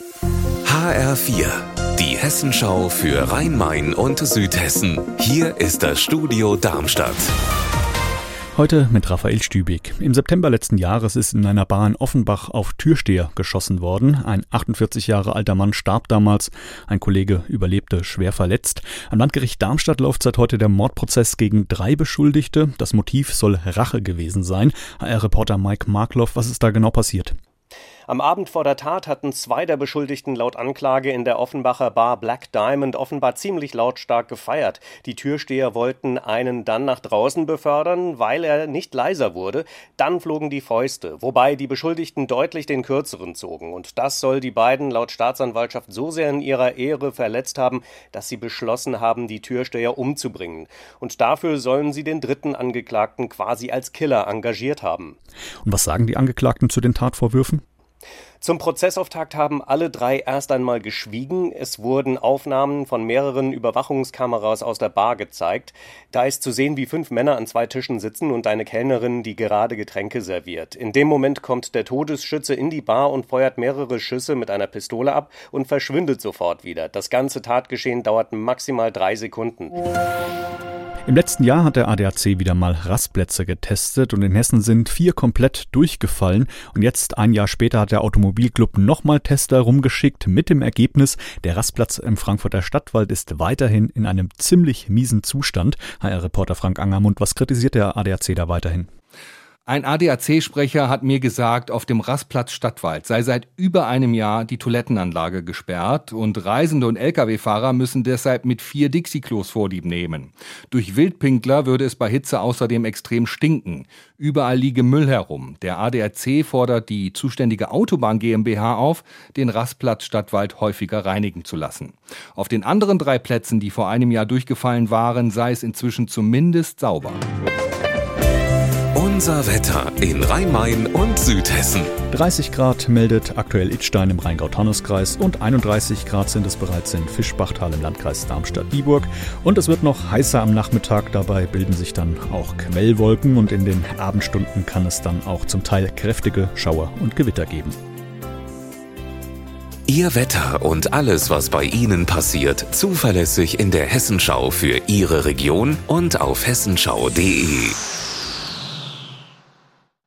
HR4, die Hessenschau für Rhein-Main und Südhessen. Hier ist das Studio Darmstadt. Heute mit Raphael Stübig. Im September letzten Jahres ist in einer Bar in Offenbach auf Türsteher geschossen worden. Ein 48 Jahre alter Mann starb damals. Ein Kollege überlebte schwer verletzt. Am Landgericht Darmstadt läuft seit heute der Mordprozess gegen drei Beschuldigte. Das Motiv soll Rache gewesen sein. HR-Reporter Mike Markloff, was ist da genau passiert? Am Abend vor der Tat hatten zwei der Beschuldigten laut Anklage in der Offenbacher Bar Black Diamond offenbar ziemlich lautstark gefeiert. Die Türsteher wollten einen dann nach draußen befördern, weil er nicht leiser wurde. Dann flogen die Fäuste, wobei die Beschuldigten deutlich den kürzeren zogen. Und das soll die beiden laut Staatsanwaltschaft so sehr in ihrer Ehre verletzt haben, dass sie beschlossen haben, die Türsteher umzubringen. Und dafür sollen sie den dritten Angeklagten quasi als Killer engagiert haben. Und was sagen die Angeklagten zu den Tatvorwürfen? Zum Prozessauftakt haben alle drei erst einmal geschwiegen. Es wurden Aufnahmen von mehreren Überwachungskameras aus der Bar gezeigt. Da ist zu sehen, wie fünf Männer an zwei Tischen sitzen und eine Kellnerin, die gerade Getränke serviert. In dem Moment kommt der Todesschütze in die Bar und feuert mehrere Schüsse mit einer Pistole ab und verschwindet sofort wieder. Das ganze Tatgeschehen dauert maximal drei Sekunden. Im letzten Jahr hat der ADAC wieder mal Rastplätze getestet und in Hessen sind vier komplett durchgefallen. Und jetzt, ein Jahr später, hat der Automobilclub nochmal Tester rumgeschickt mit dem Ergebnis, der Rastplatz im Frankfurter Stadtwald ist weiterhin in einem ziemlich miesen Zustand. HR-Reporter Frank Angermund, was kritisiert der ADAC da weiterhin? Ein ADAC-Sprecher hat mir gesagt, auf dem Rastplatz Stadtwald sei seit über einem Jahr die Toilettenanlage gesperrt und Reisende und Lkw-Fahrer müssen deshalb mit vier Dixie-Klos Vorlieb nehmen. Durch Wildpinkler würde es bei Hitze außerdem extrem stinken. Überall liege Müll herum. Der ADAC fordert die zuständige Autobahn GmbH auf, den Rastplatz Stadtwald häufiger reinigen zu lassen. Auf den anderen drei Plätzen, die vor einem Jahr durchgefallen waren, sei es inzwischen zumindest sauber. Unser Wetter in Rhein-Main und Südhessen. 30 Grad meldet aktuell Idstein im Rheingau-Taunus-Kreis und 31 Grad sind es bereits in Fischbachtal im Landkreis Darmstadt-Dieburg. Und es wird noch heißer am Nachmittag. Dabei bilden sich dann auch Quellwolken und in den Abendstunden kann es dann auch zum Teil kräftige Schauer und Gewitter geben. Ihr Wetter und alles, was bei Ihnen passiert, zuverlässig in der Hessenschau für Ihre Region und auf hessenschau.de.